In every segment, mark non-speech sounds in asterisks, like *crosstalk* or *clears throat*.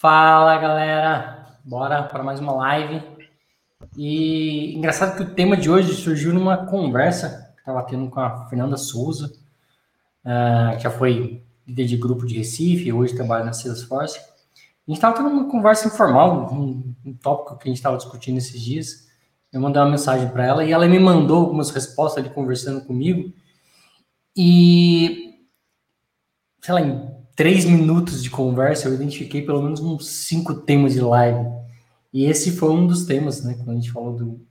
Fala galera, bora para mais uma live. E engraçado que o tema de hoje surgiu numa conversa que estava tendo com a Fernanda Souza, uh, que já foi líder de grupo de Recife, hoje trabalha na Salesforce. A gente estava tendo uma conversa informal, um, um tópico que a gente estava discutindo esses dias. Eu mandei uma mensagem para ela e ela me mandou algumas respostas ali conversando comigo. E, sei lá, em três minutos de conversa, eu identifiquei pelo menos uns cinco temas de live. E esse foi um dos temas, né? Quando a gente falou do.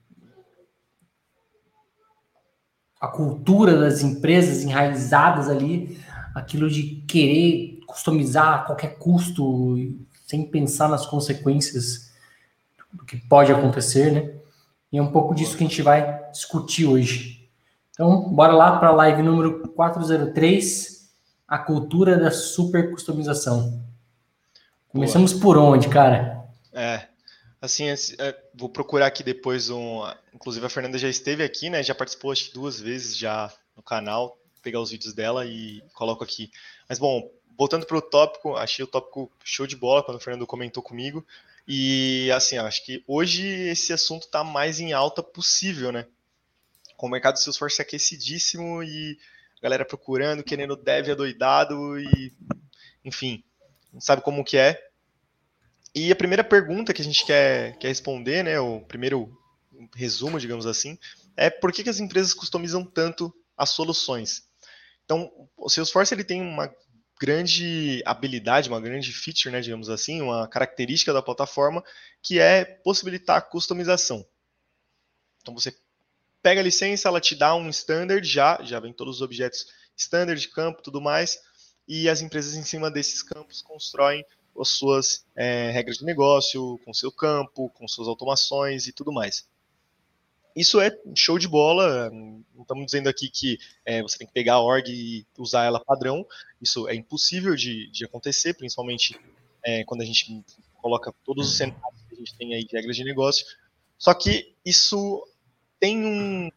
A cultura das empresas enraizadas ali, aquilo de querer customizar a qualquer custo, sem pensar nas consequências do que pode acontecer, né? E é um pouco disso que a gente vai discutir hoje. Então, bora lá para a live número 403 a cultura da super customização. Começamos Boa. por onde, cara? É, assim, é, vou procurar aqui depois um. Inclusive a Fernanda já esteve aqui, né? Já participou acho que duas vezes já no canal, pegar os vídeos dela e coloco aqui. Mas bom, voltando para o tópico, achei o tópico show de bola quando o Fernando comentou comigo. E assim, acho que hoje esse assunto está mais em alta possível, né? Com o mercado de Salesforce aquecidíssimo e galera procurando, querendo dev adoidado e, enfim, não sabe como que é. E a primeira pergunta que a gente quer, quer responder, né, o primeiro resumo, digamos assim, é por que, que as empresas customizam tanto as soluções? Então, o Salesforce ele tem uma grande habilidade, uma grande feature, né, digamos assim, uma característica da plataforma, que é possibilitar a customização. Então, você pega a licença, ela te dá um standard já, já vem todos os objetos standard, campo, tudo mais, e as empresas em cima desses campos constroem as suas é, regras de negócio, com seu campo, com suas automações e tudo mais. Isso é show de bola, não estamos dizendo aqui que é, você tem que pegar a org e usar ela padrão, isso é impossível de, de acontecer, principalmente é, quando a gente coloca todos os cenários que a gente tem aí de regras de negócio, só que isso tem um,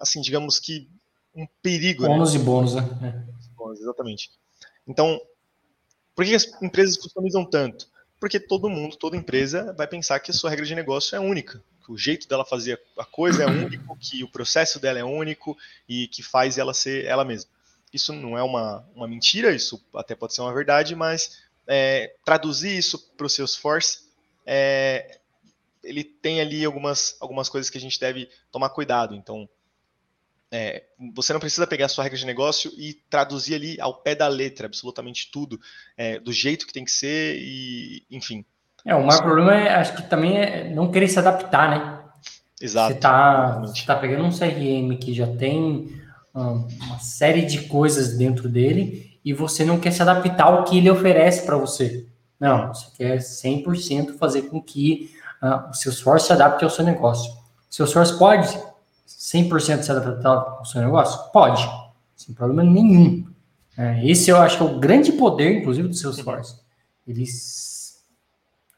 assim, digamos que um perigo. Bônus né? e bônus, né? Bônus, exatamente. Então, por que as empresas customizam tanto? Porque todo mundo, toda empresa vai pensar que a sua regra de negócio é única, que o jeito dela fazer a coisa é *coughs* único, que o processo dela é único e que faz ela ser ela mesma. Isso não é uma, uma mentira, isso até pode ser uma verdade, mas é, traduzir isso para o Salesforce é, ele tem ali algumas, algumas coisas que a gente deve tomar cuidado. Então, é, você não precisa pegar a sua regra de negócio e traduzir ali ao pé da letra, absolutamente tudo, é, do jeito que tem que ser e, enfim. É, o maior problema é, acho que também é não querer se adaptar, né? Exato. Você está tá pegando um CRM que já tem uma série de coisas dentro dele e você não quer se adaptar ao que ele oferece para você. Não, você quer 100% fazer com que uh, o Salesforce se adapte ao seu negócio. O Salesforce pode 100% se adaptar ao seu negócio? Pode, sem problema nenhum. É, esse eu acho que é o grande poder, inclusive, do Salesforce. Eles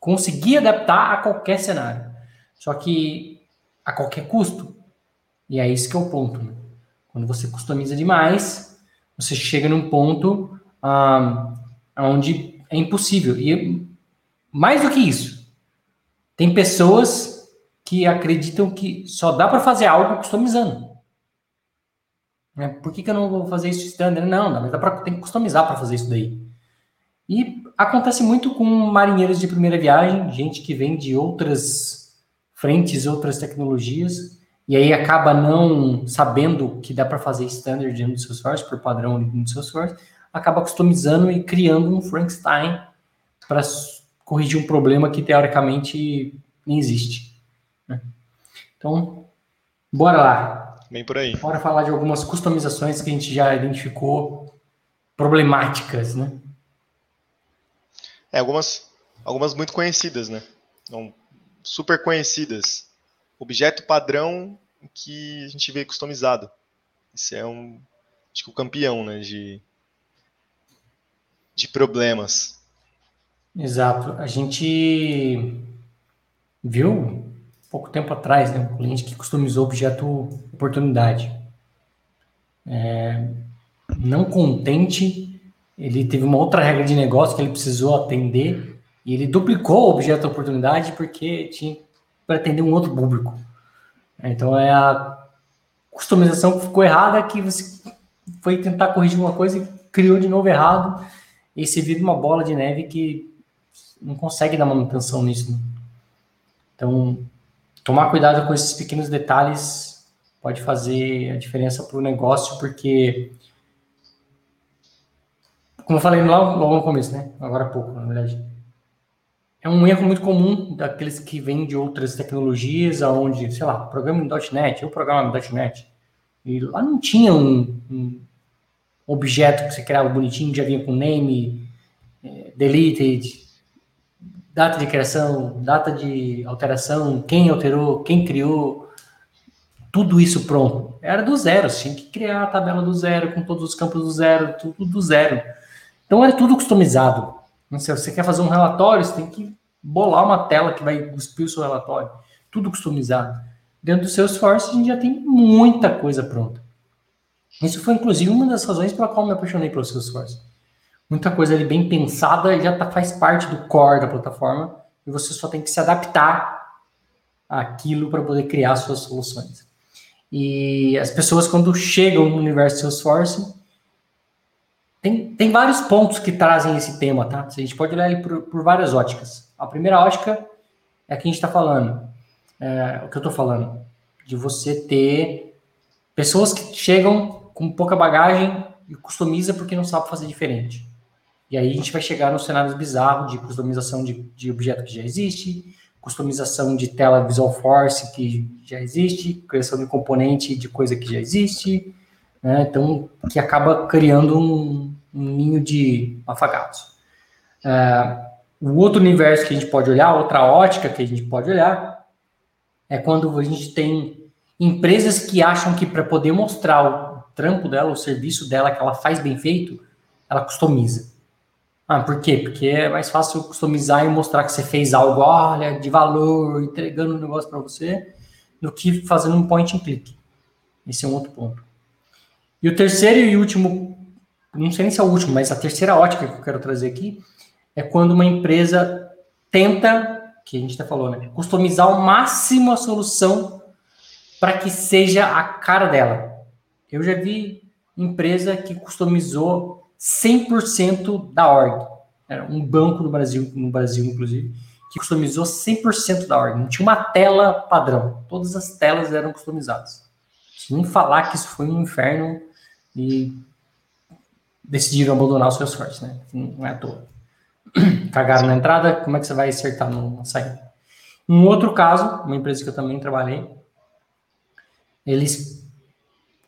conseguir adaptar a qualquer cenário. Só que a qualquer custo. E é isso que é o ponto. Né? Quando você customiza demais, você chega num ponto ah, onde é impossível. E mais do que isso, tem pessoas que acreditam que só dá para fazer algo customizando. Né? Por que, que eu não vou fazer isso standard? Não, não, dá pra, tem que customizar para fazer isso daí. E acontece muito com marinheiros de primeira viagem, gente que vem de outras frentes, outras tecnologias, e aí acaba não sabendo que dá para fazer standard dentro do Salesforce, por padrão dentro do Salesforce, acaba customizando e criando um Frankenstein para corrigir um problema que teoricamente nem existe. Né? Então, bora lá. Bem por aí. Bora falar de algumas customizações que a gente já identificou problemáticas, né? É, algumas, algumas muito conhecidas, né? Super conhecidas. Objeto padrão que a gente vê customizado. Esse é um, acho que o campeão, né, de, de problemas. Exato. A gente viu pouco tempo atrás, né, um cliente que customizou o objeto oportunidade. É, não contente, ele teve uma outra regra de negócio que ele precisou atender E ele duplicou o objeto de oportunidade porque tinha para atender um outro público. Então é a customização que ficou errada que você foi tentar corrigir uma coisa e criou de novo errado. E se vira uma bola de neve que não consegue dar manutenção nisso. Né? Então, tomar cuidado com esses pequenos detalhes pode fazer a diferença para o negócio, porque, como eu falei logo, logo no começo, né? Agora há pouco, na verdade. É um erro muito comum daqueles que vêm de outras tecnologias, aonde, sei lá, programa em .NET, eu programa em .NET, e lá não tinha um, um objeto que você criava bonitinho, já vinha com name, é, deleted, data de criação, data de alteração, quem alterou, quem criou, tudo isso pronto. Era do zero, tinha que criar a tabela do zero, com todos os campos do zero, tudo do zero. Então era tudo customizado. Se você quer fazer um relatório, você tem que bolar uma tela que vai cuspir o seu relatório. Tudo customizado. Dentro do Salesforce, a gente já tem muita coisa pronta. Isso foi, inclusive, uma das razões pela qual me apaixonei pelo Salesforce muita coisa ali bem pensada já tá, faz parte do core da plataforma e você só tem que se adaptar àquilo para poder criar suas soluções. E as pessoas, quando chegam no universo Salesforce, tem, tem vários pontos que trazem esse tema, tá? A gente pode olhar ele por, por várias óticas. A primeira ótica é a que a gente está falando, é, o que eu estou falando, de você ter pessoas que chegam com pouca bagagem e customiza porque não sabe fazer diferente. E aí a gente vai chegar nos cenários bizarros de customização de, de objeto que já existe, customização de tela Visual Force que já existe, criação de componente de coisa que já existe, né? então que acaba criando um, um ninho de afagados. É, o outro universo que a gente pode olhar, outra ótica que a gente pode olhar, é quando a gente tem empresas que acham que para poder mostrar o trampo dela, o serviço dela que ela faz bem feito, ela customiza. Ah, por quê? Porque é mais fácil customizar e mostrar que você fez algo, olha, de valor, entregando um negócio para você, do que fazendo um point and click. Esse é um outro ponto. E o terceiro e último, não sei nem se é o último, mas a terceira ótica que eu quero trazer aqui é quando uma empresa tenta, que a gente até falou, né, customizar ao máximo a solução para que seja a cara dela. Eu já vi empresa que customizou 100% da org. Era um banco no Brasil, no Brasil inclusive, que customizou 100% da org. Não tinha uma tela padrão. Todas as telas eram customizadas. Sem falar que isso foi um inferno e decidiram abandonar o seu Salesforce, né? Não é à toa. *clears throat* Cagaram na entrada, como é que você vai acertar na saída? Um outro caso, uma empresa que eu também trabalhei, eles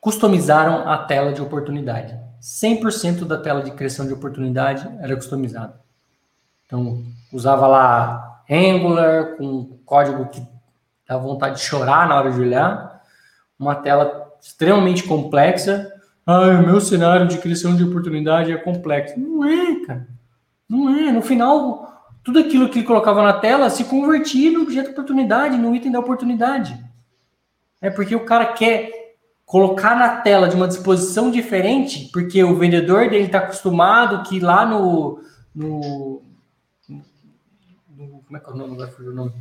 customizaram a tela de oportunidade. 100% da tela de criação de oportunidade era customizada. Então, usava lá Angular, com código que dá vontade de chorar na hora de olhar, uma tela extremamente complexa. Ah, o meu cenário de criação de oportunidade é complexo. Não é, cara. Não é. No final, tudo aquilo que ele colocava na tela se convertia no objeto de oportunidade, no item da oportunidade. É porque o cara quer colocar na tela de uma disposição diferente, porque o vendedor dele está acostumado que lá no, no, no, Como é que é o nome? Vai fugir o nome.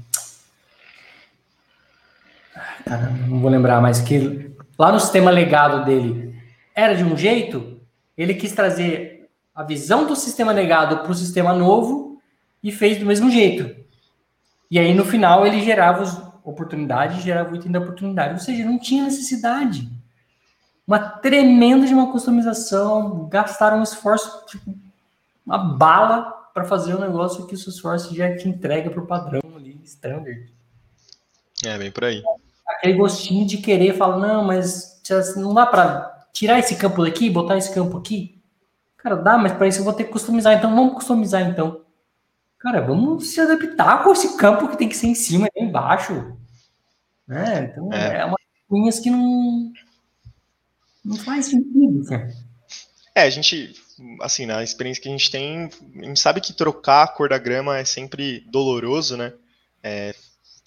Caramba, não vou lembrar, mas que lá no sistema legado dele era de um jeito, ele quis trazer a visão do sistema legado para o sistema novo e fez do mesmo jeito. E aí, no final, ele gerava as oportunidades, gerava o item da oportunidade. Ou seja, não tinha necessidade uma tremenda de uma customização, gastaram um esforço, tipo, uma bala para fazer um negócio que o esforço já te entrega para o padrão ali, standard. É, bem por aí. Aquele gostinho de querer falar, não, mas não dá para tirar esse campo daqui, botar esse campo aqui? Cara, dá, mas para isso eu vou ter que customizar, então vamos customizar então. Cara, vamos se adaptar com esse campo que tem que ser em cima e embaixo. Né? Então, é, é uma coisas que não, não faz sentido. É, a gente, assim, na experiência que a gente tem, a gente sabe que trocar a cor da grama é sempre doloroso, né? É,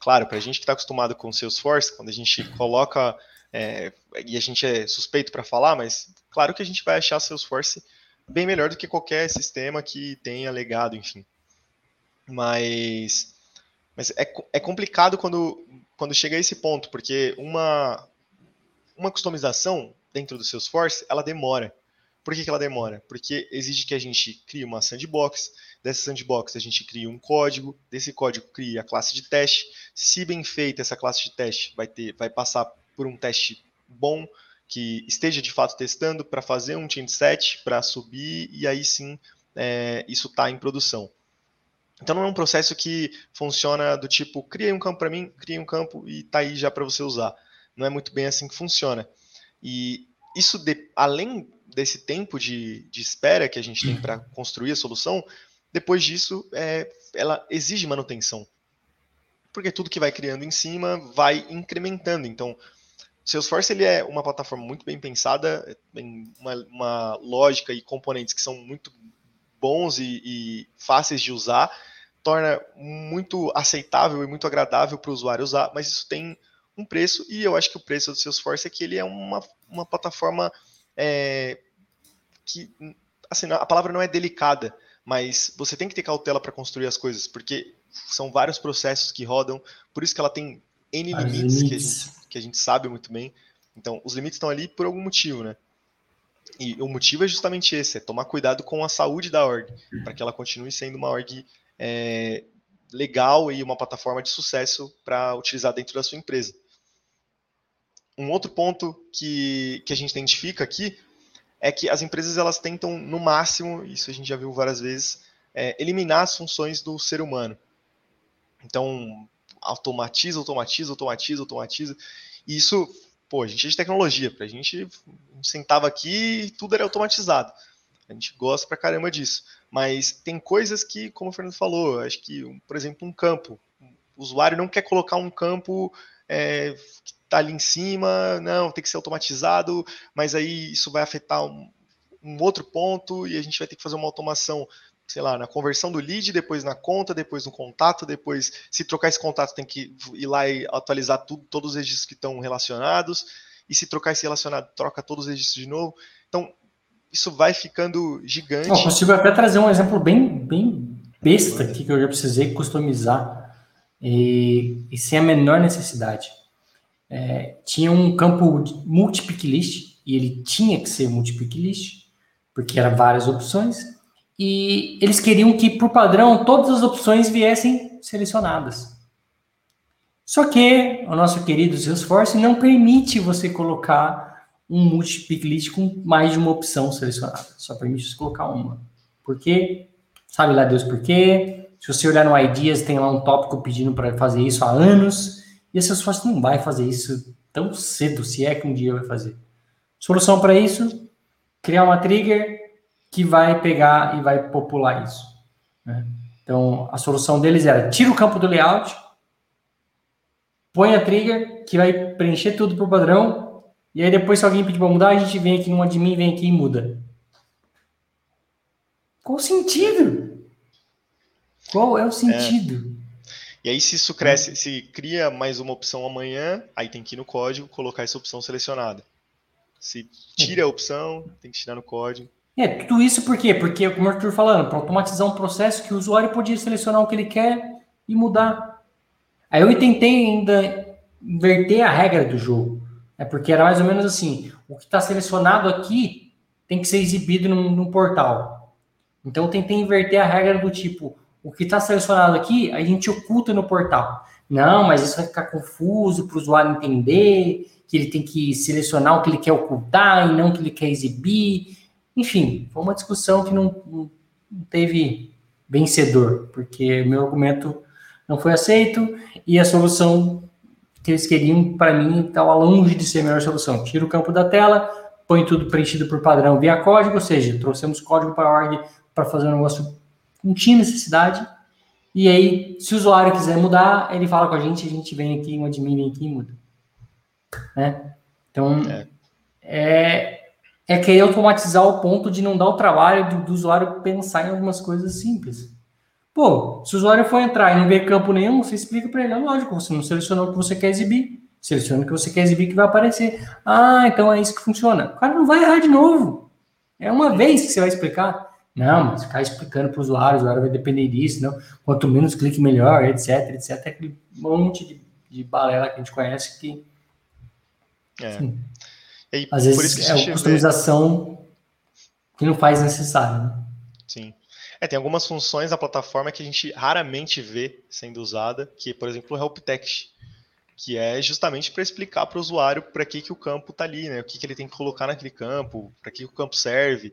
claro, para a gente que está acostumado com o Salesforce, quando a gente coloca, é, e a gente é suspeito para falar, mas claro que a gente vai achar Salesforce bem melhor do que qualquer sistema que tenha legado, enfim. Mas, mas é, é complicado quando, quando chega a esse ponto, porque uma, uma customização dentro do Salesforce, ela demora. Por que, que ela demora? Porque exige que a gente crie uma sandbox, dessa sandbox a gente cria um código, desse código cria a classe de teste. Se bem feita essa classe de teste, vai, ter, vai passar por um teste bom, que esteja de fato testando para fazer um change set, para subir, e aí sim é, isso está em produção. Então não é um processo que funciona do tipo, cria um campo para mim, cria um campo e está aí já para você usar. Não é muito bem assim que funciona. E isso, de, além desse tempo de, de espera que a gente tem para construir a solução, depois disso, é, ela exige manutenção. Porque tudo que vai criando em cima vai incrementando. Então, Salesforce ele é uma plataforma muito bem pensada, tem uma, uma lógica e componentes que são muito bons e, e fáceis de usar, torna muito aceitável e muito agradável para o usuário usar, mas isso tem um preço, e eu acho que o preço do Salesforce é que ele é uma, uma plataforma é, que, assim, a palavra não é delicada, mas você tem que ter cautela para construir as coisas, porque são vários processos que rodam, por isso que ela tem N limites, limites. Que, a gente, que a gente sabe muito bem. Então, os limites estão ali por algum motivo, né? E o motivo é justamente esse, é tomar cuidado com a saúde da org, para que ela continue sendo uma org é, legal e uma plataforma de sucesso para utilizar dentro da sua empresa. Um outro ponto que, que a gente identifica aqui é que as empresas elas tentam, no máximo, isso a gente já viu várias vezes, é, eliminar as funções do ser humano. Então, automatiza, automatiza, automatiza, automatiza. E isso, pô, a gente é de tecnologia, pra gente, a gente sentava aqui e tudo era automatizado. A gente gosta pra caramba disso. Mas tem coisas que, como o Fernando falou, acho que, por exemplo, um campo. O usuário não quer colocar um campo é, que está ali em cima, não, tem que ser automatizado, mas aí isso vai afetar um, um outro ponto e a gente vai ter que fazer uma automação sei lá, na conversão do lead, depois na conta, depois no contato, depois, se trocar esse contato, tem que ir lá e atualizar tudo, todos os registros que estão relacionados, e se trocar esse relacionado, troca todos os registros de novo. Então, isso vai ficando gigante. Eu consigo até trazer um exemplo bem, bem besta aqui que eu já precisei customizar e, e sem a menor necessidade. É, tinha um campo multi-pick list e ele tinha que ser multi-pick list porque eram várias opções e eles queriam que, por padrão, todas as opções viessem selecionadas. Só que o nosso querido Salesforce não permite você colocar um multi-pick list com mais de uma opção selecionada. Só permite você colocar uma. Por quê? Sabe lá Deus por quê? Se você olhar no Ideas, tem lá um tópico pedindo para fazer isso há anos. E a Salesforce não vai fazer isso tão cedo, se é que um dia vai fazer. Solução para isso? Criar uma trigger que vai pegar e vai popular isso. Né? Então, a solução deles era tira o campo do layout, põe a trigger, que vai preencher tudo por padrão, e aí depois, se alguém pedir para mudar, a gente vem aqui no admin, vem aqui e muda. Qual o sentido? Qual é o sentido? E aí, se isso cresce, se cria mais uma opção amanhã, aí tem que ir no código colocar essa opção selecionada. Se tira a opção, tem que tirar no código. É, tudo isso por quê? Porque, como eu estou falando, para automatizar um processo que o usuário podia selecionar o que ele quer e mudar. Aí eu tentei ainda inverter a regra do jogo. É porque era mais ou menos assim: o que está selecionado aqui tem que ser exibido no, no portal. Então eu tentei inverter a regra do tipo: o que está selecionado aqui a gente oculta no portal. Não, mas isso vai ficar confuso para o usuário entender que ele tem que selecionar o que ele quer ocultar e não o que ele quer exibir. Enfim, foi uma discussão que não, não teve vencedor, porque meu argumento não foi aceito e a solução que eles queriam, para mim, estava longe de ser a melhor solução. Tira o campo da tela, põe tudo preenchido por padrão via código, ou seja, trouxemos código para a org para fazer um negócio não tinha necessidade. E aí, se o usuário quiser mudar, ele fala com a gente, a gente vem aqui, um admin vem aqui e muda. Né? Então, é. é, é querer automatizar o ponto de não dar o trabalho do, do usuário pensar em algumas coisas simples. Pô, se o usuário for entrar e não ver campo nenhum, você explica para ele, é lógico, você não selecionou o que você quer exibir. Seleciona o que você quer exibir que vai aparecer. Ah, então é isso que funciona. O cara não vai errar de novo. É uma vez que você vai explicar. Não, mas ficar explicando para o usuário, o usuário vai depender disso, não. Quanto menos clique, melhor, etc, etc. Aquele monte de, de balela que a gente conhece que. É. Assim, e às vezes é uma customização vê... que não faz necessário, né? Sim. É, tem algumas funções da plataforma que a gente raramente vê sendo usada, que, por exemplo, o Help Text, que é justamente para explicar para o usuário para que, que o campo está ali, né? O que, que ele tem que colocar naquele campo, para que o campo serve.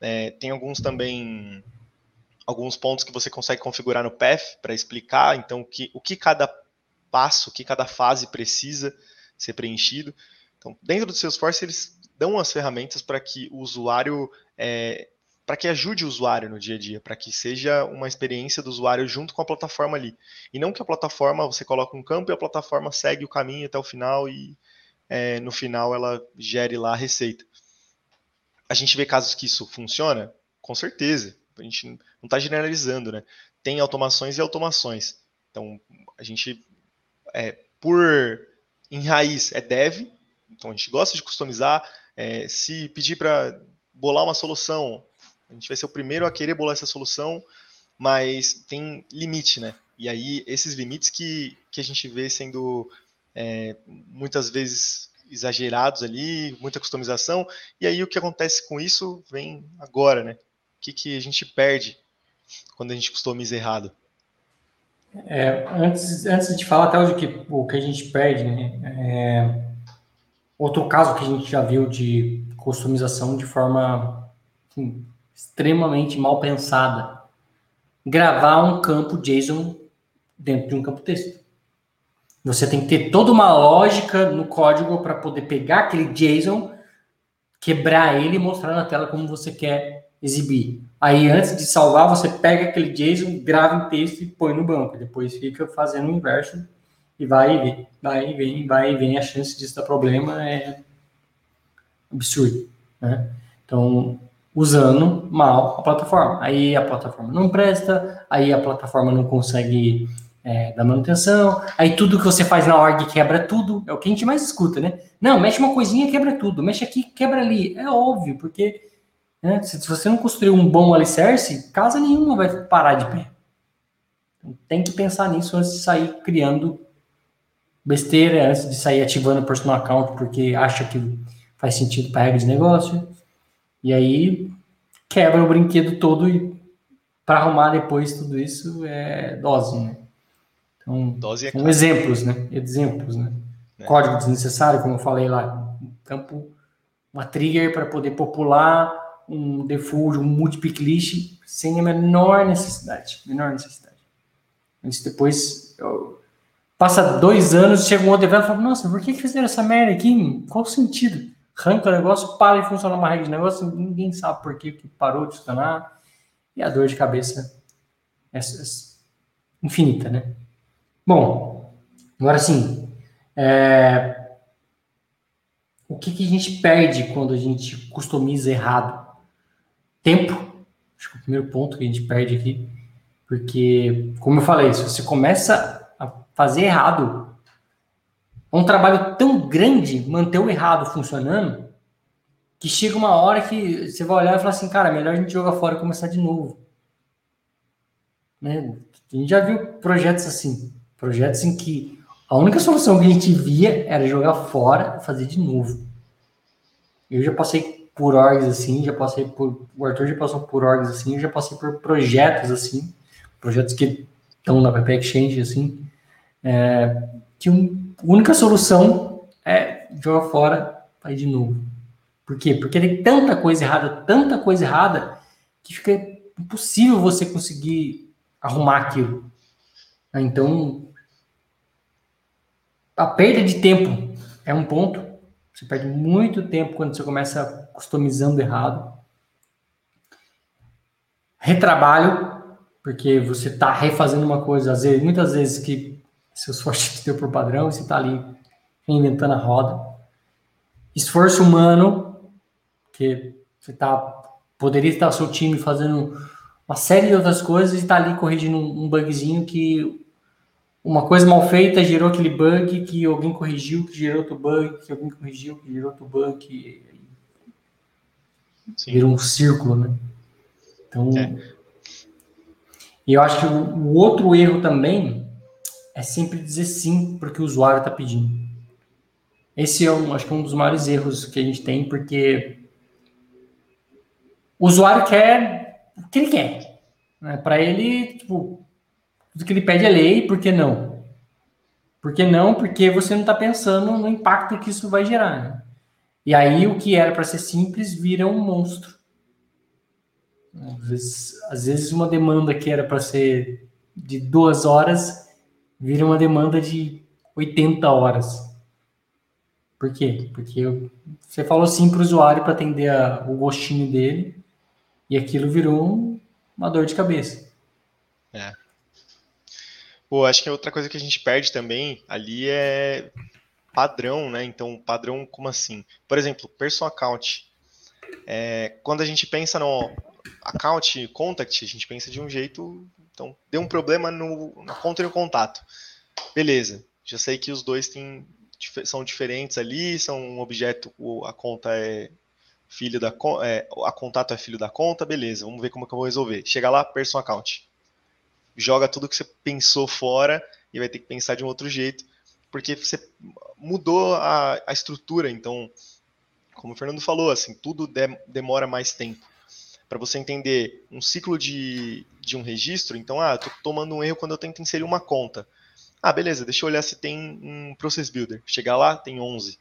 É, tem alguns também alguns pontos que você consegue configurar no path para explicar então o que, o que cada passo, o que cada fase precisa ser preenchido. Então, dentro do Salesforce, eles dão as ferramentas para que o usuário, é, para que ajude o usuário no dia a dia, para que seja uma experiência do usuário junto com a plataforma ali. E não que a plataforma, você coloca um campo e a plataforma segue o caminho até o final e é, no final ela gere lá a receita. A gente vê casos que isso funciona? Com certeza. A gente não está generalizando, né? Tem automações e automações. Então, a gente, é, por em raiz, é dev. Então, a gente gosta de customizar. É, se pedir para bolar uma solução, a gente vai ser o primeiro a querer bolar essa solução, mas tem limite, né? E aí, esses limites que, que a gente vê sendo é, muitas vezes exagerados ali, muita customização. E aí o que acontece com isso vem agora, né? O que, que a gente perde quando a gente customiza errado? É, antes, antes de falar até o que, o que a gente perde, né? É, outro caso que a gente já viu de customização de forma assim, extremamente mal pensada. Gravar um campo JSON dentro de um campo texto. Você tem que ter toda uma lógica no código para poder pegar aquele JSON, quebrar ele e mostrar na tela como você quer exibir. Aí, antes de salvar, você pega aquele JSON, grava em texto e põe no banco. Depois fica fazendo o inverso e vai e vem, vai e vem, vai e vem. A chance disso dar problema é absurda. Né? Então, usando mal a plataforma. Aí a plataforma não presta, aí a plataforma não consegue é, da manutenção. Aí tudo que você faz na org quebra tudo. É o que a gente mais escuta, né? Não, mexe uma coisinha, quebra tudo. Mexe aqui, quebra ali. É óbvio, porque né, se, se, você não construir um bom alicerce, casa nenhuma vai parar de pé. Então, tem que pensar nisso antes de sair criando besteira, antes de sair ativando o personal account, porque acha que faz sentido para regra de negócio. E aí quebra o brinquedo todo e para arrumar depois tudo isso é dose, né? Então, Dose é são exemplos, né? Exemplos, né? É. Código desnecessário, como eu falei lá, campo, uma trigger para poder popular um default, um multipick list sem a menor necessidade, menor necessidade. Isso depois eu, passa dois anos, chega um outro developer e fala, nossa, por que, que fizeram essa merda aqui? Qual o sentido? Arranca o negócio, para de funcionar uma regra de negócio, ninguém sabe por que, que parou de funcionar, e a dor de cabeça é, é infinita, né? Bom, agora sim, é... o que, que, a gente perde quando a gente customiza errado? Tempo, acho que é o primeiro ponto que a gente perde aqui, porque, como eu falei, se você começa a fazer errado, é um trabalho tão grande manter o errado funcionando, que chega uma hora que você vai olhar e falar assim, cara, melhor a gente jogar fora e começar de novo. Né? A gente já viu projetos assim. Projetos em que a única solução que a gente via era jogar fora e fazer de novo. Eu já passei por orgs assim, já passei por. O Arthur já passou por orgs assim, eu já passei por projetos assim, projetos que estão na PP Exchange assim, é, que um, a única solução é jogar fora e de novo. Por quê? Porque tem tanta coisa errada, tanta coisa errada, que fica impossível você conseguir arrumar aquilo. Então, a perda de tempo é um ponto. Você perde muito tempo quando você começa customizando errado. Retrabalho, porque você está refazendo uma coisa, às vezes, muitas vezes que seus fortes *laughs* deu por padrão, você está ali reinventando a roda. Esforço humano, que você tá, poderia estar seu time fazendo uma série de outras coisas e está ali corrigindo um bugzinho que uma coisa mal feita gerou aquele bug que alguém corrigiu, que gerou outro bug, que alguém corrigiu, que gerou outro bug, que Sim. virou um círculo, né? Então, é. e eu acho que o, outro erro também é sempre dizer sim porque o usuário está pedindo. Esse é um, acho que é um dos maiores erros que a gente tem, porque o usuário quer o que ele quer. Né? Para ele, tipo, tudo que ele pede é lei, por que não? Por que não? Porque você não está pensando no impacto que isso vai gerar. Né? E aí o que era para ser simples vira um monstro. Às vezes, às vezes uma demanda que era para ser de duas horas vira uma demanda de 80 horas. Por quê? Porque você falou sim para o usuário para atender a, o gostinho dele e aquilo virou uma dor de cabeça. É. Pô, acho que outra coisa que a gente perde também ali é padrão, né? Então, padrão como assim? Por exemplo, personal account. É, quando a gente pensa no account contact, a gente pensa de um jeito. Então, deu um problema no, na conta e no contato. Beleza, já sei que os dois têm, são diferentes ali, são um objeto, a conta é filho da é, a contato é filho da conta, beleza, vamos ver como que eu vou resolver. Chega lá, personal account. Joga tudo que você pensou fora e vai ter que pensar de um outro jeito, porque você mudou a, a estrutura, então, como o Fernando falou, assim, tudo de, demora mais tempo. Para você entender um ciclo de, de um registro, então, ah, estou tomando um erro quando eu tento inserir uma conta. Ah, beleza, deixa eu olhar se tem um Process Builder. Chegar lá, tem 11.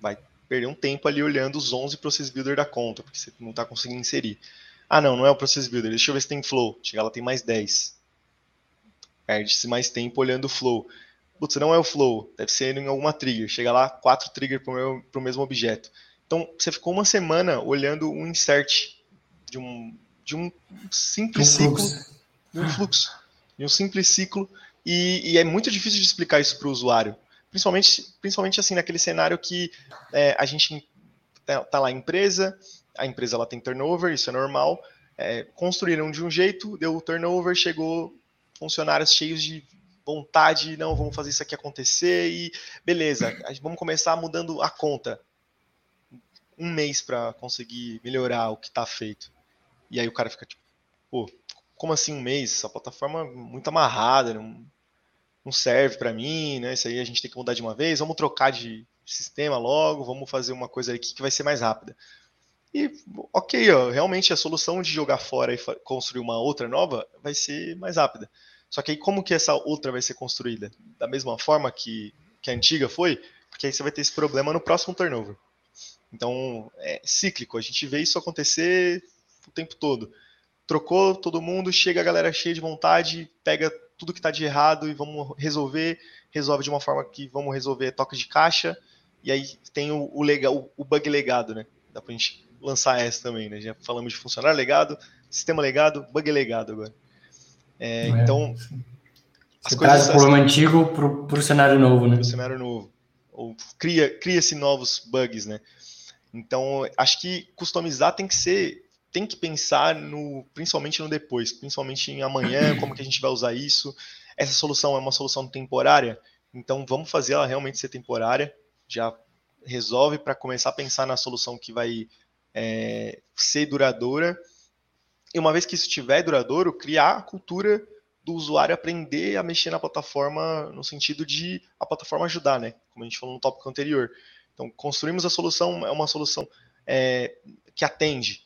Vai perder um tempo ali olhando os 11 Process Builder da conta, porque você não está conseguindo inserir. Ah, não, não é o Process Builder. Deixa eu ver se tem Flow. Chegar lá, tem mais 10. Perde-se mais tempo olhando o Flow. Putz, não é o Flow. Deve ser em alguma trigger. Chega lá, quatro triggers para o mesmo objeto. Então, você ficou uma semana olhando um insert de um, de um simples um ciclo, de um fluxo, de um simples ciclo, e, e é muito difícil de explicar isso para o usuário principalmente, principalmente assim naquele cenário que é, a gente tá, tá lá empresa, a empresa ela tem turnover, isso é normal, é, construíram de um jeito, deu turnover, chegou funcionários cheios de vontade, não, vamos fazer isso aqui acontecer e beleza, vamos começar mudando a conta. Um mês para conseguir melhorar o que está feito. E aí o cara fica tipo, pô, como assim um mês? Essa plataforma muito amarrada, não, não serve para mim, né? Isso aí a gente tem que mudar de uma vez, vamos trocar de sistema logo, vamos fazer uma coisa aqui que vai ser mais rápida. E, ok, ó, realmente a solução de jogar fora e construir uma outra nova vai ser mais rápida. Só que aí como que essa outra vai ser construída? Da mesma forma que, que a antiga foi? Porque aí você vai ter esse problema no próximo turnover. Então, é cíclico, a gente vê isso acontecer o tempo todo. Trocou todo mundo, chega a galera cheia de vontade, pega tudo que está de errado e vamos resolver, resolve de uma forma que vamos resolver toque de caixa, e aí tem o, o, legal, o bug legado, né? Dá para a gente lançar essa também, né? Já falamos de funcionário legado, sistema legado, bug legado agora. É, é, então, as Você coisas traz o problema antigo para o cenário novo, né? Para o cenário novo. Ou cria, cria-se novos bugs, né? Então, acho que customizar tem que ser tem que pensar no, principalmente no depois, principalmente em amanhã, *clears throat* como que a gente vai usar isso. Essa solução é uma solução temporária, então vamos fazer ela realmente ser temporária. Já resolve para começar a pensar na solução que vai é, ser duradoura. E uma vez que isso estiver duradouro, criar a cultura do usuário aprender a mexer na plataforma no sentido de a plataforma ajudar, né? Como a gente falou no tópico anterior. Então, construímos a solução, é uma solução é, que atende,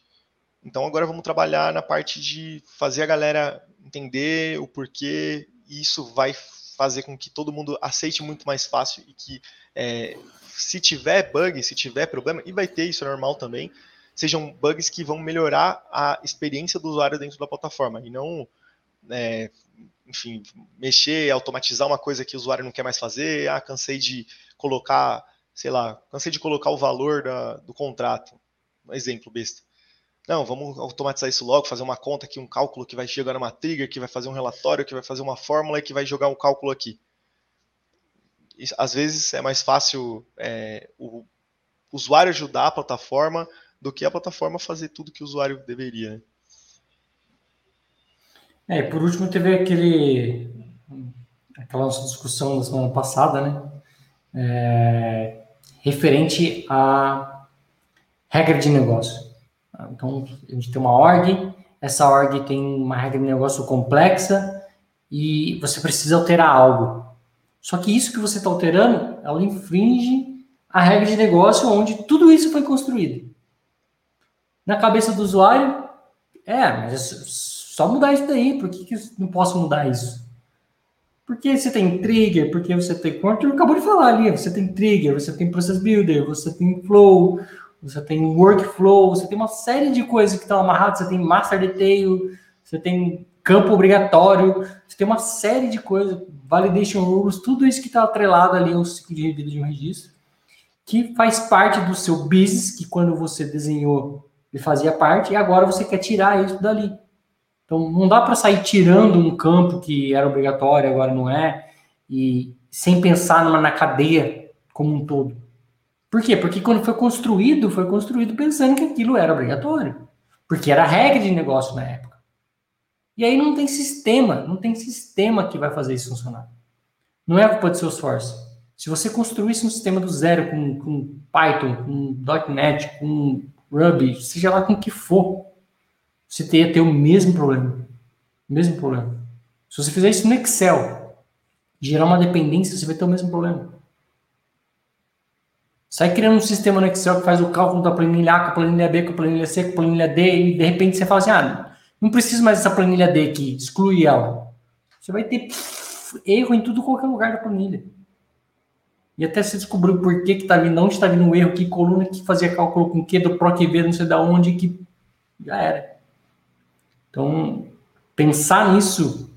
então agora vamos trabalhar na parte de fazer a galera entender o porquê, e isso vai fazer com que todo mundo aceite muito mais fácil e que é, se tiver bug, se tiver problema, e vai ter isso é normal também, sejam bugs que vão melhorar a experiência do usuário dentro da plataforma e não, é, enfim, mexer, automatizar uma coisa que o usuário não quer mais fazer. Ah, cansei de colocar, sei lá, cansei de colocar o valor da, do contrato. Um exemplo besta. Não, vamos automatizar isso logo, fazer uma conta aqui, um cálculo que vai chegar numa trigger, que vai fazer um relatório, que vai fazer uma fórmula e que vai jogar um cálculo aqui. E, às vezes é mais fácil é, o usuário ajudar a plataforma do que a plataforma fazer tudo que o usuário deveria. Né? É, e por último teve aquele aquela nossa discussão da semana passada, né? É, referente à regra de negócio Então, a gente tem uma org, essa org tem uma regra de negócio complexa e você precisa alterar algo. Só que isso que você está alterando, ela infringe a regra de negócio onde tudo isso foi construído. Na cabeça do usuário, é, mas é só mudar isso daí, por que, que eu não posso mudar isso? Porque você tem trigger, porque você tem, como eu acabou de falar ali, você tem trigger, você tem process builder, você tem flow, você tem workflow, você tem uma série de coisas que estão amarradas, você tem master detail, você tem campo obrigatório, você tem uma série de coisas, validation rules, tudo isso que está atrelado ali ao ciclo de revida de um registro, que faz parte do seu business, que quando você desenhou, ele fazia parte, e agora você quer tirar isso dali. Então, não dá para sair tirando um campo que era obrigatório, agora não é, e sem pensar numa, na cadeia como um todo. Por quê? Porque quando foi construído, foi construído pensando que aquilo era obrigatório. Porque era a regra de negócio na época. E aí não tem sistema, não tem sistema que vai fazer isso funcionar. Não é culpa do seu esforço. Se você construísse um sistema do zero com, com Python, com .NET, com Ruby, seja lá com o que for, você ia ter o mesmo problema. O mesmo problema. Se você fizer isso no Excel, gerar uma dependência, você vai ter o mesmo problema. Sai criando um sistema no Excel que faz o cálculo da planilha A com a planilha B, com a planilha C, com a planilha D, e de repente você fala assim: ah, não preciso mais dessa planilha D aqui, exclui ela. Você vai ter erro em tudo qualquer lugar da planilha. E até você descobrir por que que tá vindo, onde está vindo o erro, que coluna que fazia cálculo com que, do PROC-V, não sei da onde, que já era. Então, pensar nisso,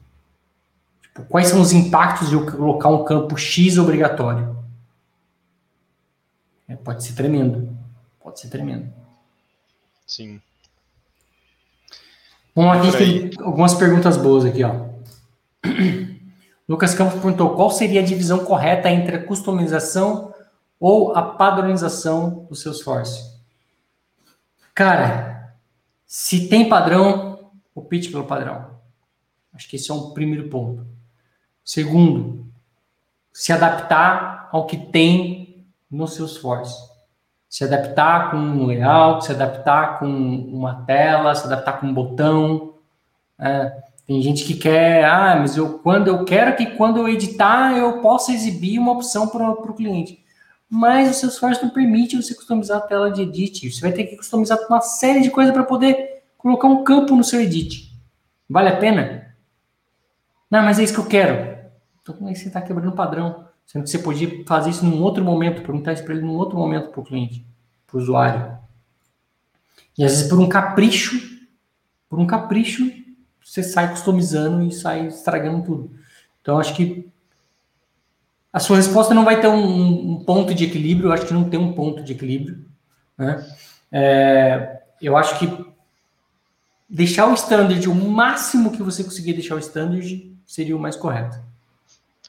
tipo, quais são os impactos de eu colocar um campo X obrigatório? É, pode ser tremendo. Pode ser tremendo. Sim. Bom, aqui tem algumas perguntas boas aqui, ó. Lucas Campos perguntou qual seria a divisão correta entre a customização ou a padronização do Salesforce. Cara, se tem padrão, opte pelo padrão. Acho que esse é um primeiro ponto. Segundo, se adaptar ao que tem no seu esforço. Se adaptar com um layout, se adaptar com uma tela, se adaptar com um botão. É, tem gente que quer, ah, mas eu quando eu quero que quando eu editar eu possa exibir uma opção para o cliente. Mas o seu esforço não permite você customizar a tela de edit. Você vai ter que customizar uma série de coisas para poder colocar um campo no seu edit. Vale a pena? Não, mas é isso que eu quero. Então, como é que você está quebrando o padrão? Sendo que você podia fazer isso num outro momento, perguntar isso para ele num outro momento para o cliente, para o usuário. E às vezes por um capricho, por um capricho, você sai customizando e sai estragando tudo. Então acho que a sua resposta não vai ter um, um ponto de equilíbrio, eu acho que não tem um ponto de equilíbrio. Né? É, eu acho que deixar o standard o máximo que você conseguir deixar o standard seria o mais correto.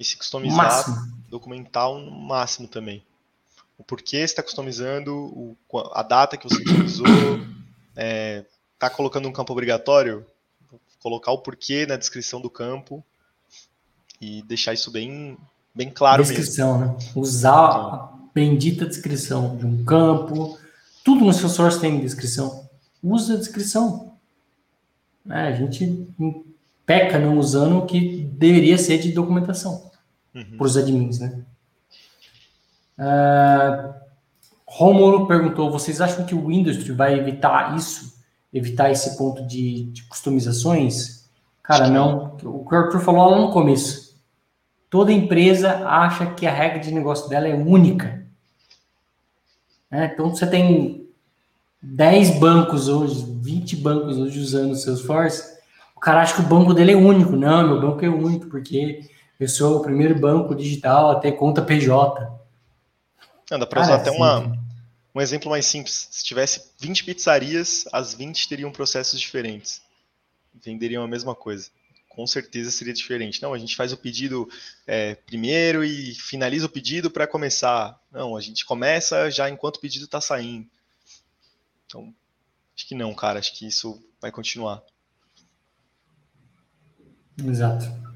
E se customizar, máximo documental no máximo também. O porquê você está customizando, o, a data que você utilizou, é, tá colocando um campo obrigatório, colocar o porquê na descrição do campo e deixar isso bem, bem claro descrição, mesmo. Né? Usar então, a bendita descrição de um campo. Tudo no seu source tem descrição. Usa a descrição. É, a gente peca não usando o que deveria ser de documentação uhum. para os admins, né? Uh, Romulo perguntou: vocês acham que o Windows vai evitar isso? Evitar esse ponto de, de customizações? Cara, não. O que o Arthur falou lá no começo. Toda empresa acha que a regra de negócio dela é única. É, então, você tem 10 bancos hoje, 20 bancos hoje usando o Salesforce, o cara acha que o banco dele é único. Não, meu banco é único, porque eu sou o primeiro banco digital a ter conta PJ. Não, dá para usar até uma, um exemplo mais simples. Se tivesse 20 pizzarias, as 20 teriam processos diferentes. Venderiam a mesma coisa. Com certeza seria diferente. Não, a gente faz o pedido é, primeiro e finaliza o pedido para começar. Não, a gente começa já enquanto o pedido está saindo. Então, acho que não, cara. Acho que isso vai continuar. Exato.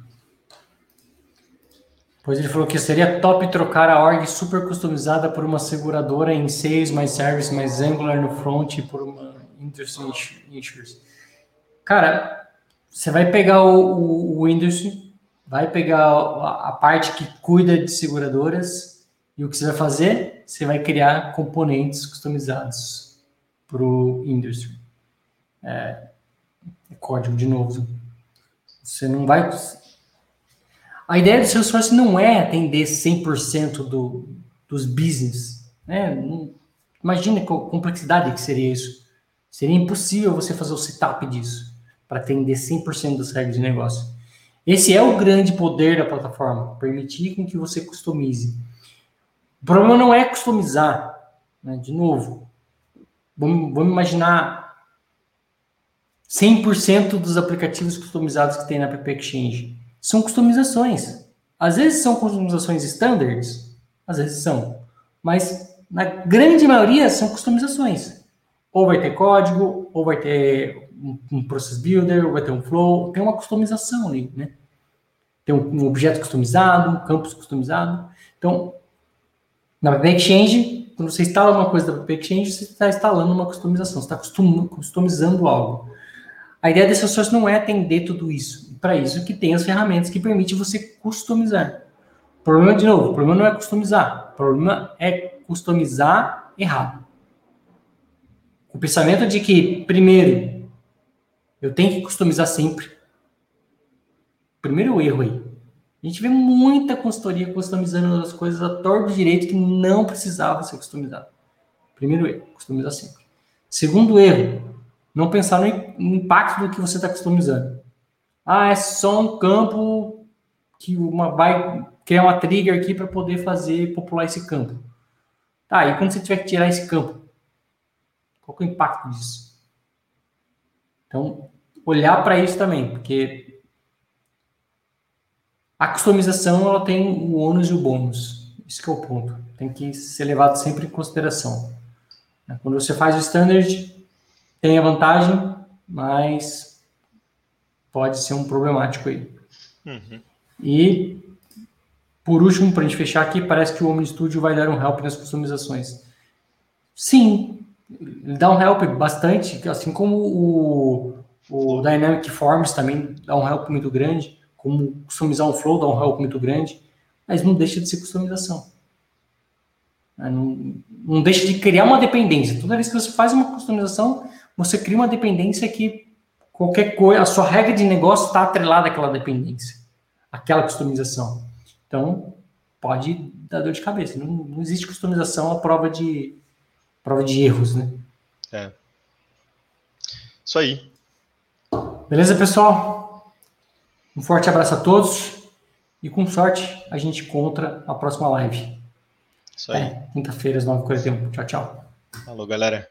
Pois ele falou que seria top trocar a org super customizada por uma seguradora em Sales mais Service mais Angular no front por uma Industry Insurance. Cara, você vai pegar o, o, o Industry, vai pegar a, a parte que cuida de seguradoras e o que você vai fazer? Você vai criar componentes customizados para o Industry. É, é código de novo. Você não vai. A ideia do Salesforce não é atender 100% do, dos business. Né? Imagina a complexidade que seria isso. Seria impossível você fazer o setup disso para atender 100% das regras de negócio. Esse é o grande poder da plataforma, permitir que você customize. O problema não é customizar, né? de novo. Vamos, vamos imaginar 100% dos aplicativos customizados que tem na App Exchange. São customizações. Às vezes são customizações standards, às vezes são. Mas na grande maioria são customizações. Ou vai ter código, ou vai ter um process builder, ou vai ter um flow, tem uma customização ali, né? Tem um, objeto customizado, um campus customizado. Então, na Exchange, quando você instala uma coisa da Exchange, você está instalando uma customização, você está customizando algo. A ideia desse source não é atender tudo isso. Para isso que tem as ferramentas que permitem você customizar. O problema, de novo, problema não é customizar. O problema é customizar errado. O pensamento de que, primeiro, eu tenho que customizar sempre. Primeiro erro aí. A gente vê muita consultoria customizando as coisas a torto direito que não precisava ser customizado. Primeiro erro, customizar sempre. Segundo erro, não pensar no impacto do que você está customizando. Ah, é só um campo que uma, vai criar uma trigger aqui para poder fazer popular esse campo. Tá, e quando você tiver que tirar esse campo? Qual é o impacto disso? Então, olhar para isso também, porque a customização ela tem o ônus e o bônus. Isso é o ponto. Tem que ser levado sempre em consideração. Quando você faz o standard, tem a vantagem, mas pode ser um problemático aí. Uhum. E por último, para a gente fechar aqui, parece que o Omni Studio vai dar um help nas customizações. Sim, ele dá um help bastante, assim como o, o Dynamic Forms também dá um help muito grande, como customizar um flow dá um help muito grande, mas não deixa de ser customização. Não, não deixa de criar uma dependência. Toda vez que você faz uma customização, você cria uma dependência que qualquer coisa, a sua regra de negócio está atrelada àquela dependência, àquela customização. Então, pode dar dor de cabeça. Não, não existe customização à prova de, prova de erros, né? É. Isso aí. Beleza, pessoal? Um forte abraço a todos e com sorte a gente encontra a próxima live. Isso aí. É, quinta-feira às 9h41. Tchau, tchau. Falou, galera.